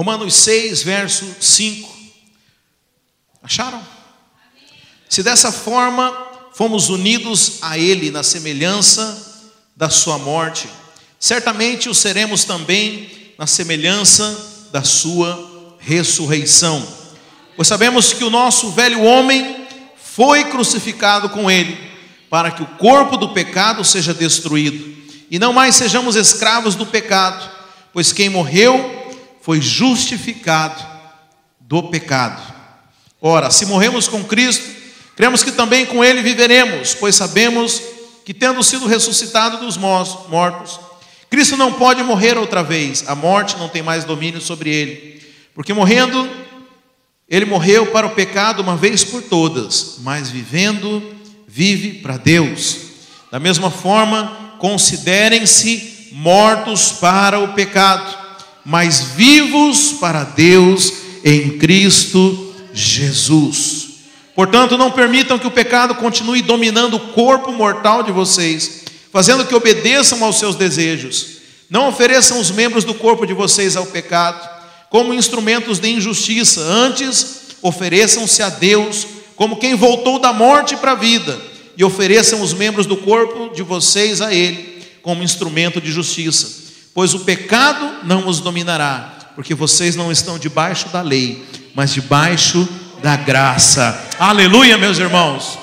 Romanos 6, verso 5. Acharam? Se dessa forma fomos unidos a Ele na semelhança da Sua morte, certamente o seremos também na semelhança da Sua ressurreição. Pois sabemos que o nosso velho homem foi crucificado com Ele, para que o corpo do pecado seja destruído, e não mais sejamos escravos do pecado, pois quem morreu foi justificado do pecado. Ora, se morremos com Cristo, Cremos que também com ele viveremos, pois sabemos que, tendo sido ressuscitado dos mortos, Cristo não pode morrer outra vez, a morte não tem mais domínio sobre ele, porque morrendo, ele morreu para o pecado uma vez por todas, mas vivendo, vive para Deus. Da mesma forma, considerem-se mortos para o pecado, mas vivos para Deus em Cristo Jesus. Portanto, não permitam que o pecado continue dominando o corpo mortal de vocês, fazendo que obedeçam aos seus desejos. Não ofereçam os membros do corpo de vocês ao pecado como instrumentos de injustiça, antes ofereçam-se a Deus como quem voltou da morte para a vida, e ofereçam os membros do corpo de vocês a Ele como instrumento de justiça, pois o pecado não os dominará, porque vocês não estão debaixo da lei, mas debaixo da graça. Aleluia, meus irmãos.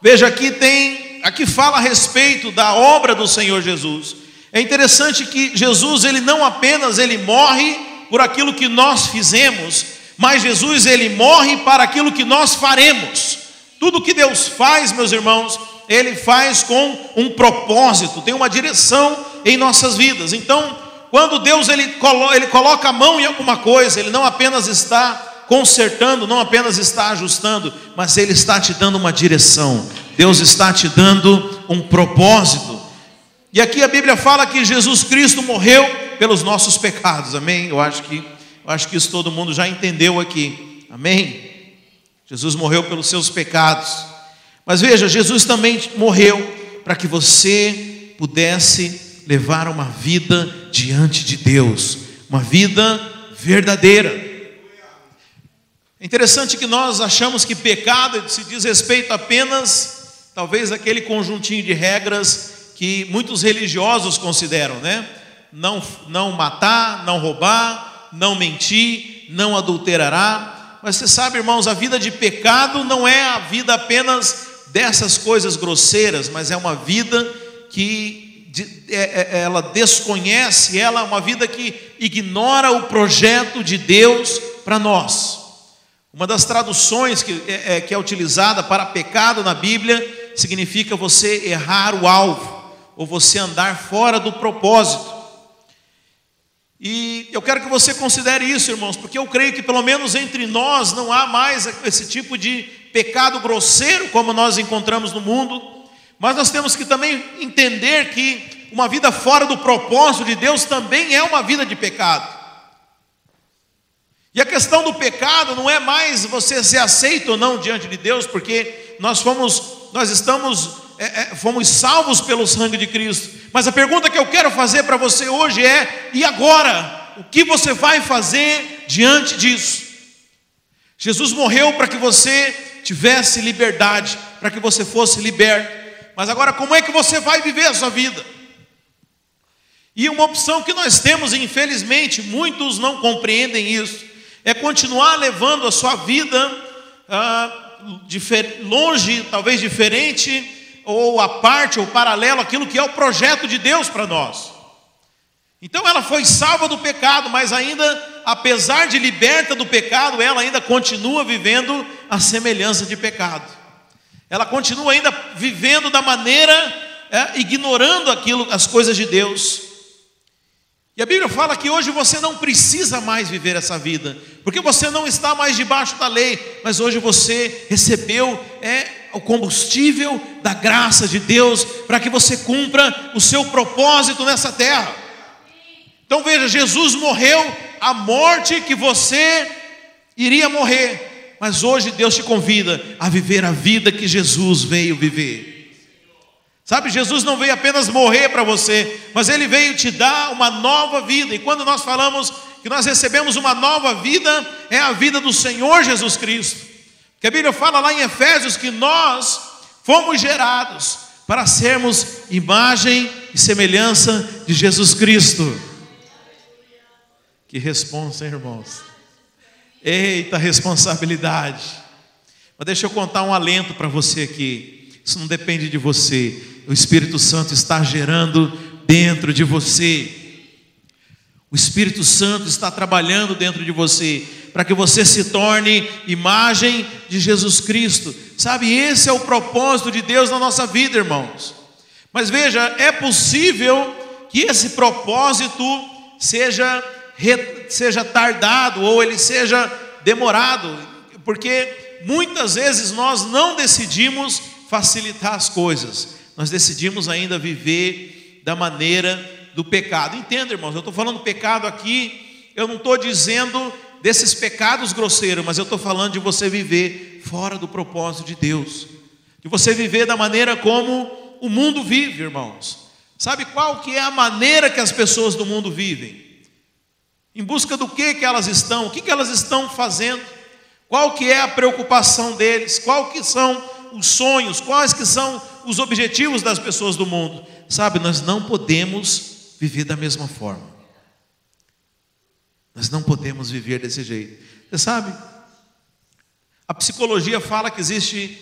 Veja aqui tem, aqui fala a respeito da obra do Senhor Jesus. É interessante que Jesus ele não apenas ele morre por aquilo que nós fizemos, mas Jesus ele morre para aquilo que nós faremos. Tudo que Deus faz, meus irmãos, ele faz com um propósito, tem uma direção em nossas vidas. Então, quando Deus ele, colo ele coloca a mão em alguma coisa, ele não apenas está consertando, não apenas está ajustando, mas Ele está te dando uma direção, Deus está te dando um propósito. E aqui a Bíblia fala que Jesus Cristo morreu pelos nossos pecados, amém? Eu acho que, eu acho que isso todo mundo já entendeu aqui, amém? Jesus morreu pelos seus pecados, mas veja, Jesus também morreu para que você pudesse levar uma vida diante de Deus, uma vida verdadeira. É interessante que nós achamos que pecado se diz respeito apenas, talvez, aquele conjuntinho de regras que muitos religiosos consideram, né? Não, não matar, não roubar, não mentir, não adulterará. Mas você sabe, irmãos, a vida de pecado não é a vida apenas dessas coisas grosseiras, mas é uma vida que ela desconhece, ela é uma vida que ignora o projeto de Deus para nós. Uma das traduções que é, é, que é utilizada para pecado na Bíblia significa você errar o alvo, ou você andar fora do propósito. E eu quero que você considere isso, irmãos, porque eu creio que pelo menos entre nós não há mais esse tipo de pecado grosseiro como nós encontramos no mundo, mas nós temos que também entender que uma vida fora do propósito de Deus também é uma vida de pecado. E a questão do pecado não é mais você ser aceito ou não diante de Deus, porque nós fomos, nós estamos, é, é, fomos salvos pelo sangue de Cristo. Mas a pergunta que eu quero fazer para você hoje é: e agora? O que você vai fazer diante disso? Jesus morreu para que você tivesse liberdade, para que você fosse liberto. Mas agora, como é que você vai viver a sua vida? E uma opção que nós temos, infelizmente, muitos não compreendem isso é continuar levando a sua vida ah, longe, talvez diferente, ou a parte, ou paralelo àquilo que é o projeto de Deus para nós. Então ela foi salva do pecado, mas ainda, apesar de liberta do pecado, ela ainda continua vivendo a semelhança de pecado. Ela continua ainda vivendo da maneira, é, ignorando aquilo, as coisas de Deus. E a Bíblia fala que hoje você não precisa mais viver essa vida, porque você não está mais debaixo da lei, mas hoje você recebeu é, o combustível da graça de Deus para que você cumpra o seu propósito nessa terra. Então veja, Jesus morreu a morte que você iria morrer, mas hoje Deus te convida a viver a vida que Jesus veio viver. Sabe, Jesus não veio apenas morrer para você, mas ele veio te dar uma nova vida. E quando nós falamos que nós recebemos uma nova vida, é a vida do Senhor Jesus Cristo. Que a Bíblia fala lá em Efésios que nós fomos gerados para sermos imagem e semelhança de Jesus Cristo. Que responsa, hein, irmãos. Eita responsabilidade. Mas deixa eu contar um alento para você aqui. Isso não depende de você. O Espírito Santo está gerando dentro de você. O Espírito Santo está trabalhando dentro de você para que você se torne imagem de Jesus Cristo. Sabe, esse é o propósito de Deus na nossa vida, irmãos. Mas veja, é possível que esse propósito seja seja tardado ou ele seja demorado, porque muitas vezes nós não decidimos facilitar as coisas, nós decidimos ainda viver da maneira do pecado. Entenda, irmãos, eu estou falando pecado aqui, eu não estou dizendo desses pecados grosseiros, mas eu estou falando de você viver fora do propósito de Deus, de você viver da maneira como o mundo vive, irmãos. Sabe qual que é a maneira que as pessoas do mundo vivem? Em busca do que que elas estão? O que que elas estão fazendo? Qual que é a preocupação deles? Qual que são os sonhos? Quais que são os objetivos das pessoas do mundo? Sabe, nós não podemos viver da mesma forma. Nós não podemos viver desse jeito. Você sabe? A psicologia fala que existe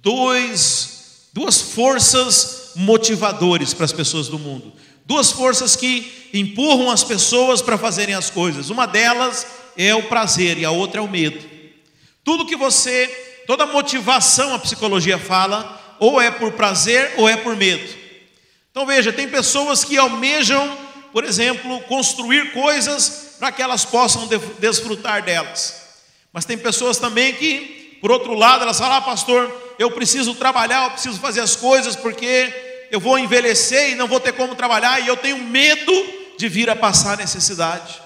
dois, duas forças motivadores para as pessoas do mundo. Duas forças que empurram as pessoas para fazerem as coisas. Uma delas é o prazer e a outra é o medo. Tudo que você, toda motivação a psicologia fala, ou é por prazer ou é por medo. Então veja, tem pessoas que almejam, por exemplo, construir coisas para que elas possam desfrutar delas. Mas tem pessoas também que, por outro lado, elas falam: ah, pastor, eu preciso trabalhar, eu preciso fazer as coisas porque eu vou envelhecer e não vou ter como trabalhar, e eu tenho medo de vir a passar necessidade.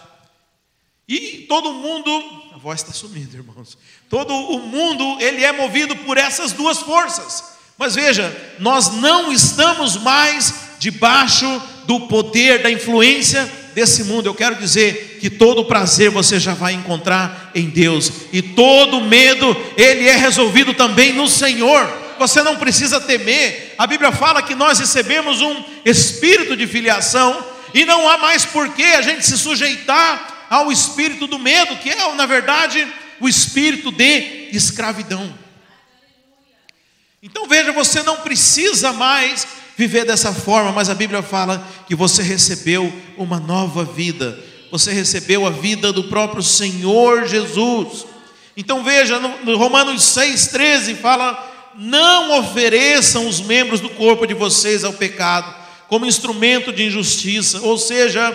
E todo mundo, a voz está sumindo, irmãos. Todo o mundo, ele é movido por essas duas forças. Mas veja, nós não estamos mais debaixo do poder, da influência desse mundo. Eu quero dizer que todo prazer você já vai encontrar em Deus, e todo medo, ele é resolvido também no Senhor você não precisa temer. A Bíblia fala que nós recebemos um espírito de filiação e não há mais por que a gente se sujeitar ao espírito do medo, que é, na verdade, o espírito de escravidão. Então veja, você não precisa mais viver dessa forma, mas a Bíblia fala que você recebeu uma nova vida. Você recebeu a vida do próprio Senhor Jesus. Então veja, no Romanos 6,13 fala não ofereçam os membros do corpo de vocês ao pecado como instrumento de injustiça, ou seja,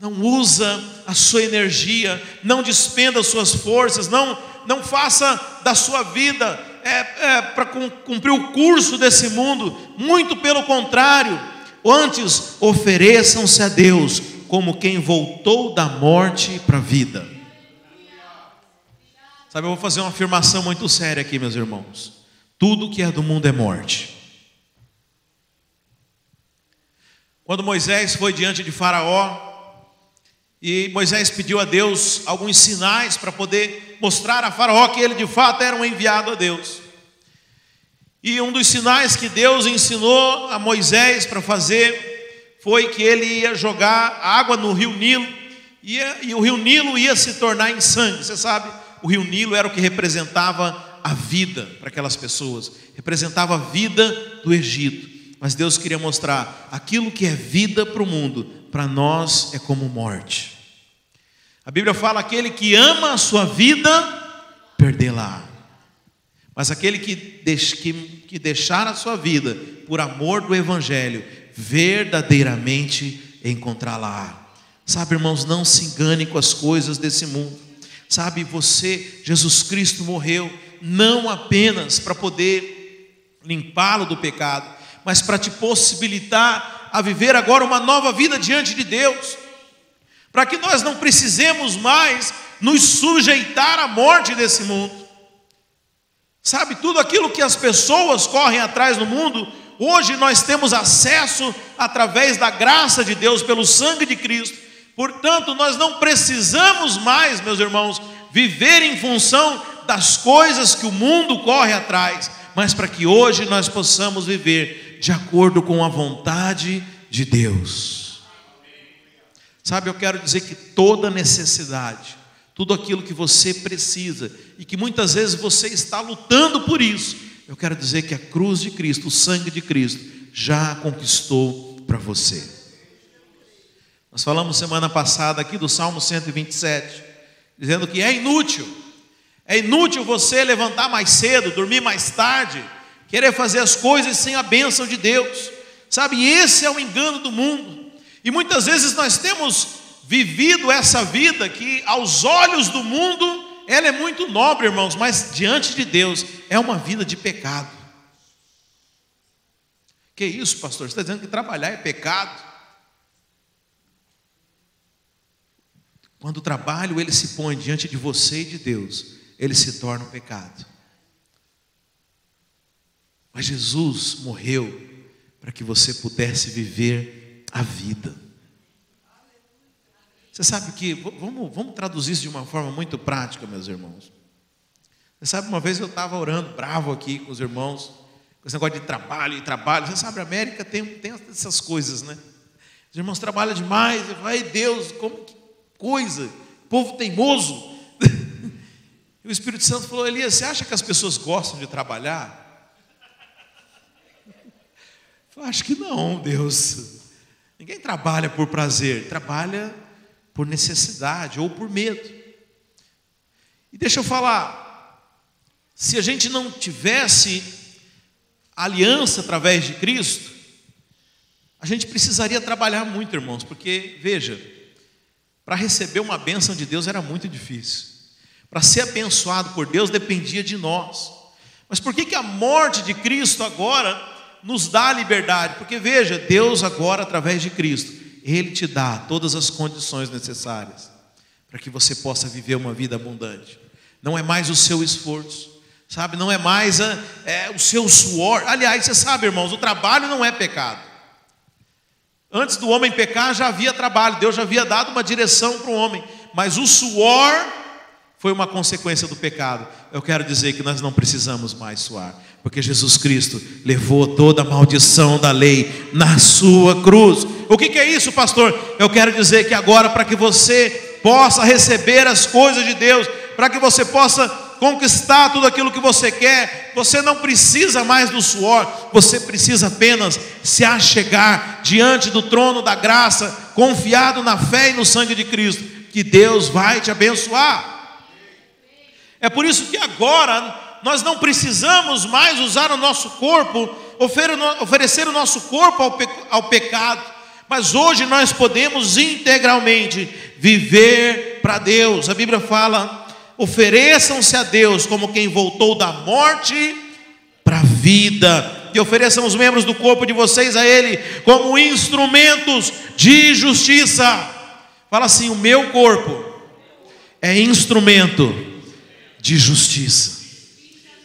não usa a sua energia, não despenda as suas forças, não, não faça da sua vida é, é, para cumprir o curso desse mundo, muito pelo contrário, antes ofereçam-se a Deus como quem voltou da morte para a vida. Sabe, eu vou fazer uma afirmação muito séria aqui, meus irmãos. Tudo que é do mundo é morte. Quando Moisés foi diante de Faraó, e Moisés pediu a Deus alguns sinais para poder mostrar a Faraó que ele de fato era um enviado a Deus. E um dos sinais que Deus ensinou a Moisés para fazer foi que ele ia jogar água no rio Nilo, ia, e o rio Nilo ia se tornar em sangue. Você sabe, o rio Nilo era o que representava a vida para aquelas pessoas, representava a vida do Egito. Mas Deus queria mostrar aquilo que é vida para o mundo, para nós é como morte. A Bíblia fala: aquele que ama a sua vida, perdê-la. Mas aquele que, que deixar a sua vida por amor do Evangelho, verdadeiramente encontrá-la. Sabe, irmãos, não se engane com as coisas desse mundo. Sabe, você, Jesus Cristo morreu não apenas para poder limpá-lo do pecado, mas para te possibilitar a viver agora uma nova vida diante de Deus, para que nós não precisemos mais nos sujeitar à morte desse mundo. Sabe, tudo aquilo que as pessoas correm atrás no mundo, hoje nós temos acesso através da graça de Deus, pelo sangue de Cristo, Portanto, nós não precisamos mais, meus irmãos, viver em função das coisas que o mundo corre atrás, mas para que hoje nós possamos viver de acordo com a vontade de Deus. Sabe, eu quero dizer que toda necessidade, tudo aquilo que você precisa e que muitas vezes você está lutando por isso, eu quero dizer que a cruz de Cristo, o sangue de Cristo, já conquistou para você. Nós falamos semana passada aqui do Salmo 127, dizendo que é inútil, é inútil você levantar mais cedo, dormir mais tarde, querer fazer as coisas sem a bênção de Deus, sabe? Esse é o engano do mundo, e muitas vezes nós temos vivido essa vida que, aos olhos do mundo, ela é muito nobre, irmãos, mas diante de Deus é uma vida de pecado. Que isso, pastor? Você está dizendo que trabalhar é pecado? Quando o trabalho ele se põe diante de você e de Deus, ele se torna um pecado. Mas Jesus morreu para que você pudesse viver a vida. Você sabe que, vamos, vamos traduzir isso de uma forma muito prática, meus irmãos. Você sabe, uma vez eu estava orando bravo aqui com os irmãos, com esse negócio de trabalho e trabalho. Você sabe, a América tem, tem essas coisas, né? Os irmãos trabalham demais, eu falo, ai Deus, como que coisa, povo teimoso. E o Espírito Santo falou: Elias, você acha que as pessoas gostam de trabalhar? Eu acho que não, Deus. Ninguém trabalha por prazer, trabalha por necessidade ou por medo. E deixa eu falar, se a gente não tivesse aliança através de Cristo, a gente precisaria trabalhar muito, irmãos, porque, veja, para receber uma bênção de Deus era muito difícil. Para ser abençoado por Deus dependia de nós. Mas por que, que a morte de Cristo agora nos dá a liberdade? Porque veja, Deus agora, através de Cristo, Ele te dá todas as condições necessárias para que você possa viver uma vida abundante. Não é mais o seu esforço, sabe? Não é mais a, é, o seu suor. Aliás, você sabe, irmãos, o trabalho não é pecado. Antes do homem pecar já havia trabalho, Deus já havia dado uma direção para o homem, mas o suor foi uma consequência do pecado. Eu quero dizer que nós não precisamos mais suar, porque Jesus Cristo levou toda a maldição da lei na sua cruz. O que, que é isso, pastor? Eu quero dizer que agora, para que você possa receber as coisas de Deus, para que você possa conquistar tudo aquilo que você quer, você não precisa mais do suor, você precisa apenas se achegar diante do trono da graça, confiado na fé e no sangue de Cristo, que Deus vai te abençoar. É por isso que agora nós não precisamos mais usar o nosso corpo, oferecer o nosso corpo ao, pecado, mas hoje nós podemos integralmente viver para Deus. A Bíblia fala ofereçam-se a Deus como quem voltou da morte para a vida, e ofereçam os membros do corpo de vocês a Ele como instrumentos de justiça. Fala assim: o meu corpo é instrumento de justiça.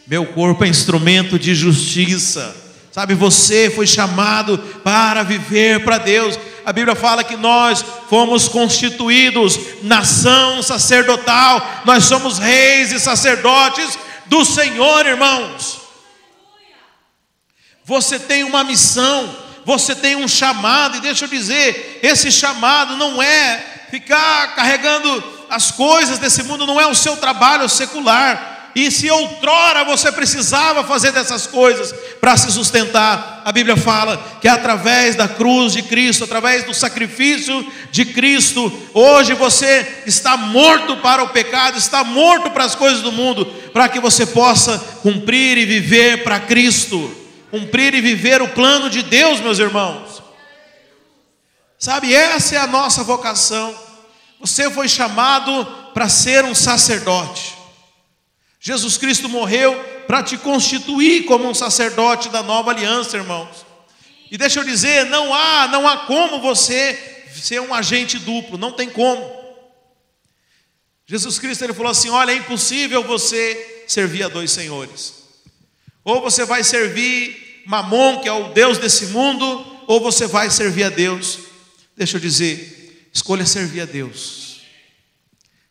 Meu corpo é instrumento de justiça. Sabe, você foi chamado para viver para Deus a Bíblia fala que nós fomos constituídos nação sacerdotal, nós somos reis e sacerdotes do Senhor, irmãos. Você tem uma missão, você tem um chamado, e deixa eu dizer, esse chamado não é ficar carregando as coisas desse mundo, não é o seu trabalho secular, e se outrora você precisava fazer dessas coisas para se sustentar, a Bíblia fala que através da cruz de Cristo, através do sacrifício de Cristo, hoje você está morto para o pecado, está morto para as coisas do mundo, para que você possa cumprir e viver para Cristo, cumprir e viver o plano de Deus, meus irmãos. Sabe, essa é a nossa vocação. Você foi chamado para ser um sacerdote. Jesus Cristo morreu para te constituir como um sacerdote da nova aliança, irmãos. E deixa eu dizer, não há, não há como você ser um agente duplo, não tem como. Jesus Cristo ele falou assim: "Olha, é impossível você servir a dois senhores. Ou você vai servir Mamon, que é o deus desse mundo, ou você vai servir a Deus. Deixa eu dizer, Escolha servir a Deus.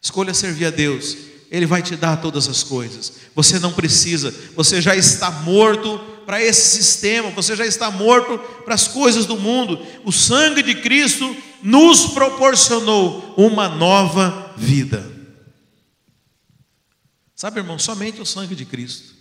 Escolha servir a Deus. Ele vai te dar todas as coisas. Você não precisa, você já está morto para esse sistema, você já está morto para as coisas do mundo. O sangue de Cristo nos proporcionou uma nova vida. Sabe, irmão, somente o sangue de Cristo.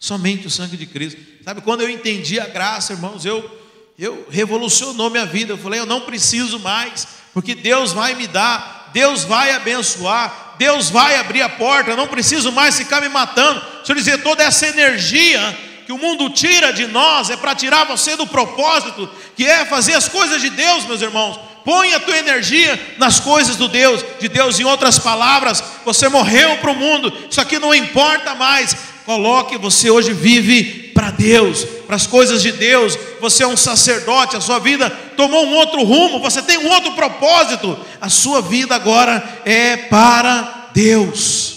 Somente o sangue de Cristo. Sabe, quando eu entendi a graça, irmãos, eu eu revolucionou minha vida. Eu falei, eu não preciso mais, porque Deus vai me dar, Deus vai abençoar, Deus vai abrir a porta, eu não preciso mais ficar me matando. Deixa eu dizer, toda essa energia que o mundo tira de nós é para tirar você do propósito, que é fazer as coisas de Deus, meus irmãos. Põe a tua energia nas coisas do Deus, de Deus. Em outras palavras, você morreu para o mundo. Isso aqui não importa mais. Coloque, você hoje vive para Deus, para as coisas de Deus. Você é um sacerdote, a sua vida tomou um outro rumo, você tem um outro propósito. A sua vida agora é para Deus.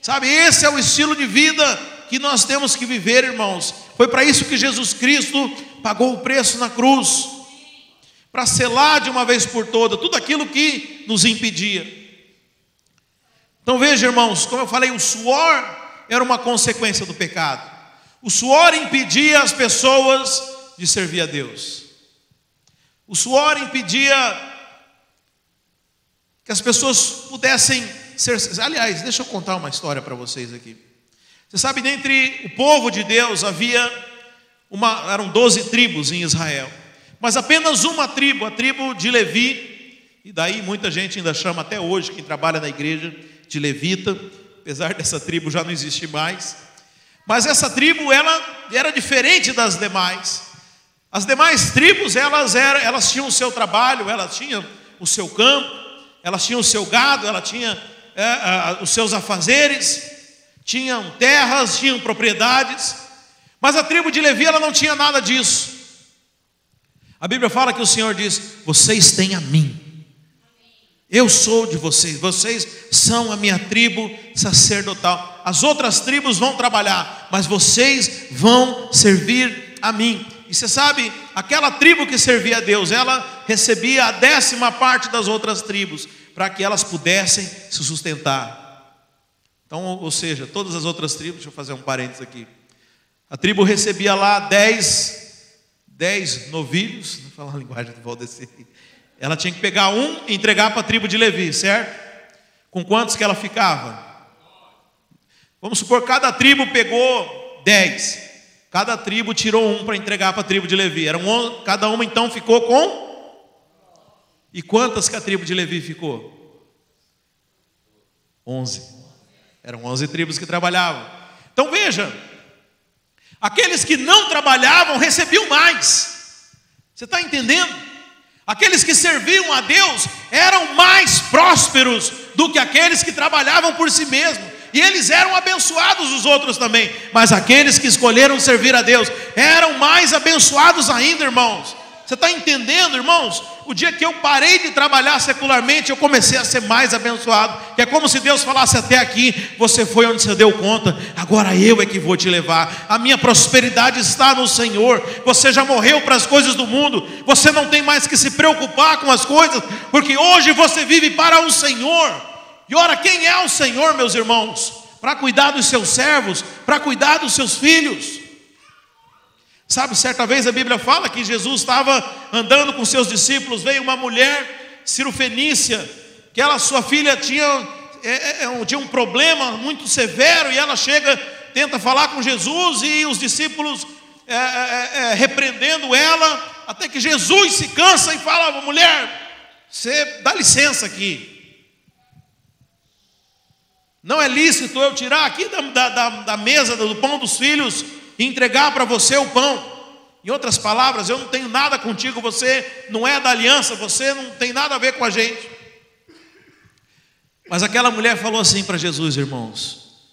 Sabe, esse é o estilo de vida que nós temos que viver, irmãos. Foi para isso que Jesus Cristo pagou o preço na cruz para selar de uma vez por toda tudo aquilo que nos impedia. Então veja, irmãos, como eu falei, o suor era uma consequência do pecado. O suor impedia as pessoas de servir a Deus. O suor impedia que as pessoas pudessem ser. Aliás, deixa eu contar uma história para vocês aqui. Você sabe, dentre o povo de Deus havia uma, eram doze tribos em Israel. Mas apenas uma tribo, a tribo de Levi, e daí muita gente ainda chama até hoje, quem trabalha na igreja, de levita, apesar dessa tribo já não existir mais. Mas essa tribo, ela era diferente das demais. As demais tribos, elas, eram, elas tinham o seu trabalho, elas tinham o seu campo, elas tinham o seu gado, elas tinham é, os seus afazeres, tinham terras, tinham propriedades. Mas a tribo de Levi, ela não tinha nada disso. A Bíblia fala que o Senhor diz: Vocês têm a mim. Eu sou de vocês, vocês são a minha tribo sacerdotal. As outras tribos vão trabalhar, mas vocês vão servir a mim. E você sabe, aquela tribo que servia a Deus, ela recebia a décima parte das outras tribos, para que elas pudessem se sustentar. Então, ou seja, todas as outras tribos, deixa eu fazer um parênteses aqui. A tribo recebia lá dez dez novilhos, vou falar a linguagem do Valdeci. Ela tinha que pegar um e entregar para a tribo de Levi, certo? Com quantos que ela ficava? Vamos supor, cada tribo pegou dez. Cada tribo tirou um para entregar para a tribo de Levi. Era um, cada uma então ficou com. E quantas que a tribo de Levi ficou? Onze. Eram onze tribos que trabalhavam. Então veja, Aqueles que não trabalhavam recebiam mais. Você está entendendo? Aqueles que serviam a Deus eram mais prósperos do que aqueles que trabalhavam por si mesmos. E eles eram abençoados os outros também. Mas aqueles que escolheram servir a Deus eram mais abençoados ainda, irmãos. Você está entendendo, irmãos? O dia que eu parei de trabalhar secularmente, eu comecei a ser mais abençoado. Que é como se Deus falasse até aqui: você foi onde você deu conta, agora eu é que vou te levar. A minha prosperidade está no Senhor. Você já morreu para as coisas do mundo, você não tem mais que se preocupar com as coisas, porque hoje você vive para o Senhor. E ora, quem é o Senhor, meus irmãos? Para cuidar dos seus servos, para cuidar dos seus filhos. Sabe, certa vez a Bíblia fala que Jesus estava andando com seus discípulos, veio uma mulher, cirofenícia, que ela, sua filha tinha, é, é, é tinha um problema muito severo, e ela chega, tenta falar com Jesus, e os discípulos é, é, é repreendendo ela, até que Jesus se cansa e fala: mulher, você dá licença aqui. Não é lícito eu tirar aqui da, da, da mesa do pão dos filhos e entregar para você o pão. Em outras palavras, eu não tenho nada contigo, você não é da aliança, você não tem nada a ver com a gente. Mas aquela mulher falou assim para Jesus, irmãos.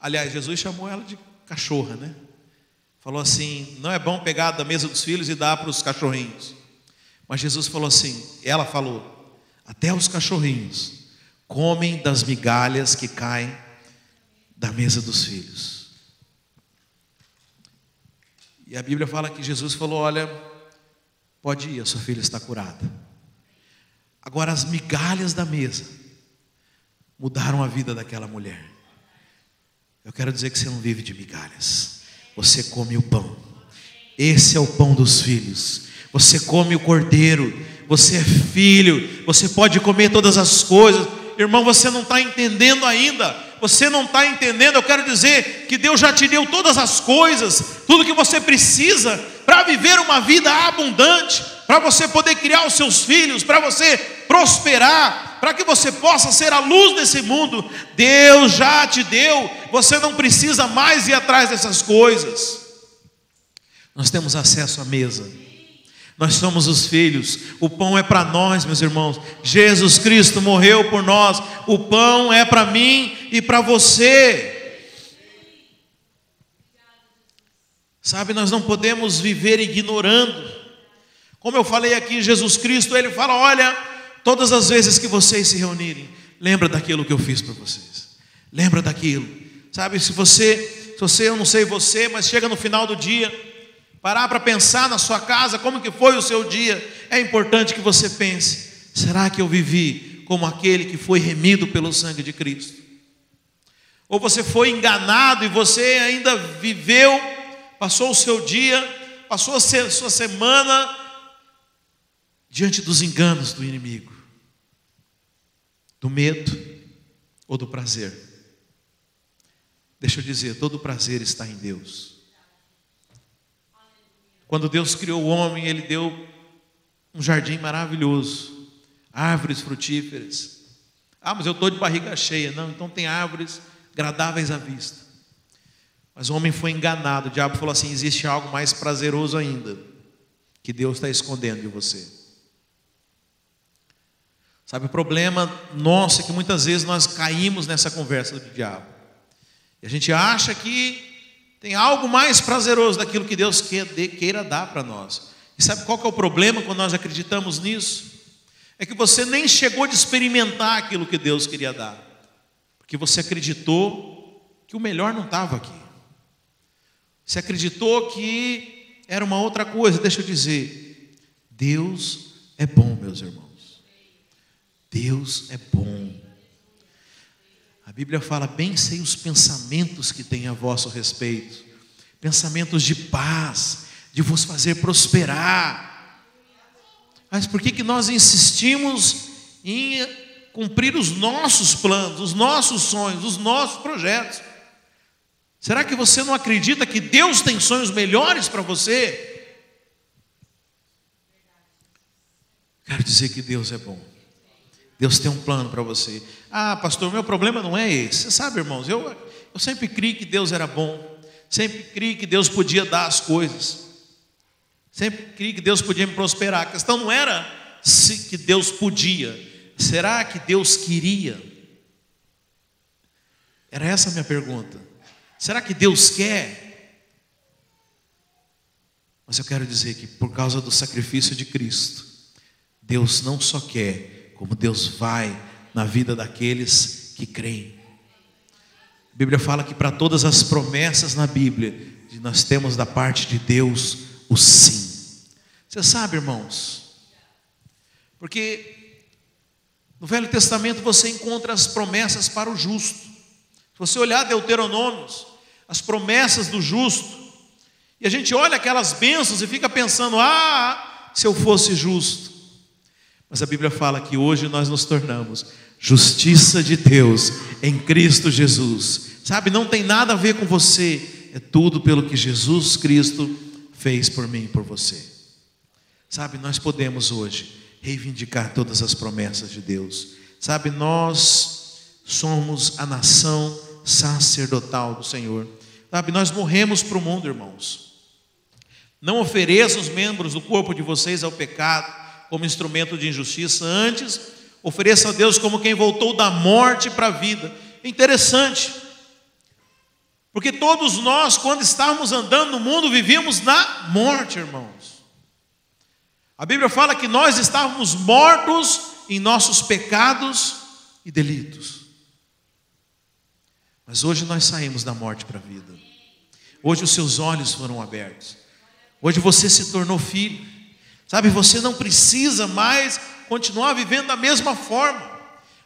Aliás, Jesus chamou ela de cachorra, né? Falou assim: não é bom pegar da mesa dos filhos e dar para os cachorrinhos. Mas Jesus falou assim: ela falou, até os cachorrinhos comem das migalhas que caem da mesa dos filhos. E a Bíblia fala que Jesus falou: Olha, pode ir, a sua filha está curada. Agora, as migalhas da mesa mudaram a vida daquela mulher. Eu quero dizer que você não vive de migalhas, você come o pão. Esse é o pão dos filhos. Você come o cordeiro, você é filho, você pode comer todas as coisas. Irmão, você não está entendendo ainda. Você não está entendendo. Eu quero dizer que Deus já te deu todas as coisas, tudo que você precisa para viver uma vida abundante, para você poder criar os seus filhos, para você prosperar, para que você possa ser a luz desse mundo. Deus já te deu. Você não precisa mais ir atrás dessas coisas. Nós temos acesso à mesa. Nós somos os filhos. O pão é para nós, meus irmãos. Jesus Cristo morreu por nós. O pão é para mim e para você. Sabe, nós não podemos viver ignorando. Como eu falei aqui, Jesus Cristo, ele fala: "Olha, todas as vezes que vocês se reunirem, lembra daquilo que eu fiz para vocês. Lembra daquilo. Sabe, se você, se você, eu não sei você, mas chega no final do dia, parar para pensar na sua casa, como que foi o seu dia, é importante que você pense: será que eu vivi como aquele que foi remido pelo sangue de Cristo? Ou você foi enganado e você ainda viveu, passou o seu dia, passou a sua semana diante dos enganos do inimigo, do medo ou do prazer? Deixa eu dizer, todo prazer está em Deus. Quando Deus criou o homem, Ele deu um jardim maravilhoso, árvores frutíferas. Ah, mas eu estou de barriga cheia. Não, então tem árvores agradáveis à vista. Mas o homem foi enganado. O diabo falou assim: existe algo mais prazeroso ainda, que Deus está escondendo de você. Sabe, o problema nosso é que muitas vezes nós caímos nessa conversa do diabo. E a gente acha que tem algo mais prazeroso daquilo que Deus queira dar para nós. E sabe qual é o problema quando nós acreditamos nisso? É que você nem chegou a experimentar aquilo que Deus queria dar. Porque você acreditou que o melhor não estava aqui. Você acreditou que era uma outra coisa. Deixa eu dizer, Deus é bom, meus irmãos. Deus é bom. A Bíblia fala: bem sei os pensamentos que tem a vosso respeito, pensamentos de paz, de vos fazer prosperar. Mas por que, que nós insistimos em cumprir os nossos planos, os nossos sonhos, os nossos projetos? Será que você não acredita que Deus tem sonhos melhores para você? Quero dizer que Deus é bom. Deus tem um plano para você. Ah, pastor, meu problema não é esse. Você sabe, irmãos, eu, eu sempre criei que Deus era bom. Sempre criei que Deus podia dar as coisas. Sempre criei que Deus podia me prosperar. A questão não era se que Deus podia. Será que Deus queria? Era essa a minha pergunta. Será que Deus quer? Mas eu quero dizer que por causa do sacrifício de Cristo, Deus não só quer, como Deus vai na vida daqueles que creem. A Bíblia fala que para todas as promessas na Bíblia, nós temos da parte de Deus o sim. Você sabe, irmãos, porque no Velho Testamento você encontra as promessas para o justo. Se você olhar Deuteronômios, as promessas do justo, e a gente olha aquelas bênçãos e fica pensando: ah, se eu fosse justo. Mas a Bíblia fala que hoje nós nos tornamos justiça de Deus em Cristo Jesus. Sabe, não tem nada a ver com você, é tudo pelo que Jesus Cristo fez por mim e por você. Sabe, nós podemos hoje reivindicar todas as promessas de Deus. Sabe, nós somos a nação sacerdotal do Senhor. Sabe, nós morremos para o mundo, irmãos. Não ofereça os membros do corpo de vocês ao pecado como instrumento de injustiça, antes ofereça a Deus como quem voltou da morte para a vida. É interessante, porque todos nós, quando estávamos andando no mundo, vivíamos na morte, irmãos. A Bíblia fala que nós estávamos mortos em nossos pecados e delitos. Mas hoje nós saímos da morte para a vida. Hoje os seus olhos foram abertos. Hoje você se tornou filho. Sabe, você não precisa mais continuar vivendo da mesma forma.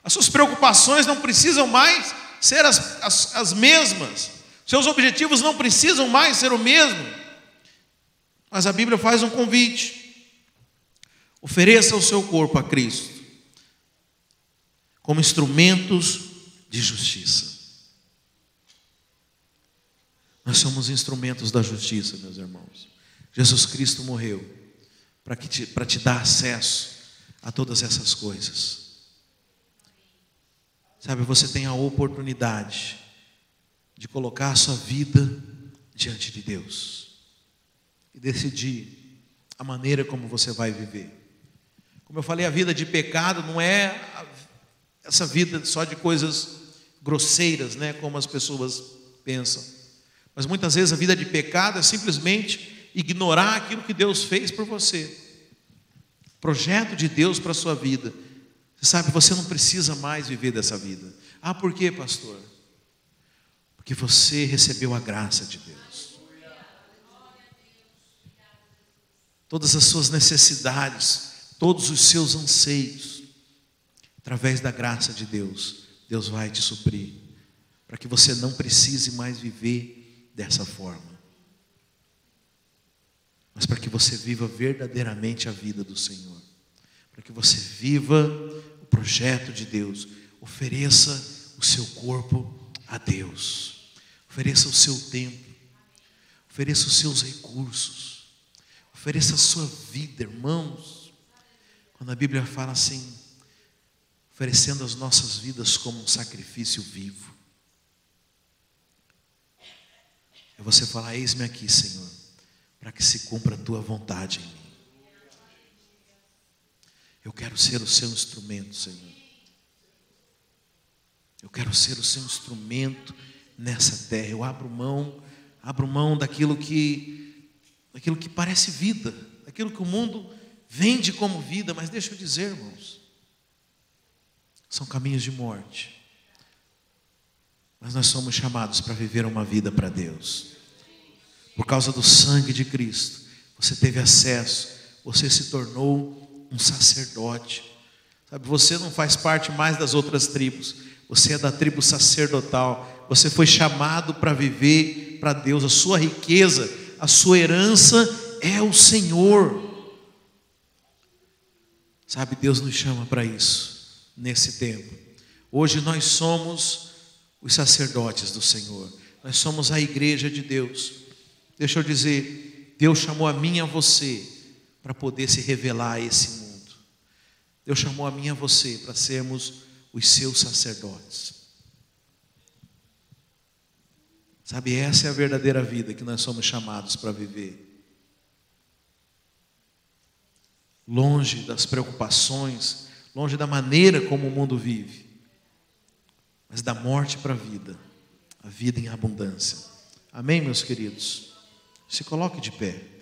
As suas preocupações não precisam mais ser as, as, as mesmas. Seus objetivos não precisam mais ser o mesmo. Mas a Bíblia faz um convite. Ofereça o seu corpo a Cristo como instrumentos de justiça. Nós somos instrumentos da justiça, meus irmãos. Jesus Cristo morreu para te, te dar acesso a todas essas coisas. Sabe, você tem a oportunidade de colocar a sua vida diante de Deus e decidir a maneira como você vai viver. Como eu falei, a vida de pecado não é essa vida só de coisas grosseiras, né, como as pessoas pensam. Mas muitas vezes a vida de pecado é simplesmente ignorar aquilo que Deus fez por você. Projeto de Deus para a sua vida você sabe, você não precisa mais viver dessa vida. Ah, por quê, pastor? Porque você recebeu a graça de Deus. Todas as suas necessidades, todos os seus anseios, através da graça de Deus, Deus vai te suprir, para que você não precise mais viver dessa forma, mas para que você viva verdadeiramente a vida do Senhor, para que você viva projeto de Deus. Ofereça o seu corpo a Deus. Ofereça o seu tempo. Ofereça os seus recursos. Ofereça a sua vida, irmãos. Quando a Bíblia fala assim, oferecendo as nossas vidas como um sacrifício vivo. É você falar: Eis-me aqui, Senhor, para que se cumpra a tua vontade em mim. Eu quero ser o seu instrumento, Senhor. Eu quero ser o seu instrumento nessa terra. Eu abro mão, abro mão daquilo que, daquilo que parece vida, daquilo que o mundo vende como vida, mas deixa eu dizer, irmãos, são caminhos de morte. Mas nós somos chamados para viver uma vida para Deus. Por causa do sangue de Cristo, você teve acesso, você se tornou um sacerdote. Sabe, você não faz parte mais das outras tribos. Você é da tribo sacerdotal. Você foi chamado para viver para Deus. A sua riqueza, a sua herança é o Senhor. Sabe, Deus nos chama para isso nesse tempo. Hoje nós somos os sacerdotes do Senhor. Nós somos a igreja de Deus. Deixa eu dizer, Deus chamou a mim e a você para poder se revelar a esse mundo. Deus chamou a mim e a você para sermos os seus sacerdotes. Sabe, essa é a verdadeira vida que nós somos chamados para viver. Longe das preocupações, longe da maneira como o mundo vive, mas da morte para a vida, a vida em abundância. Amém, meus queridos? Se coloque de pé.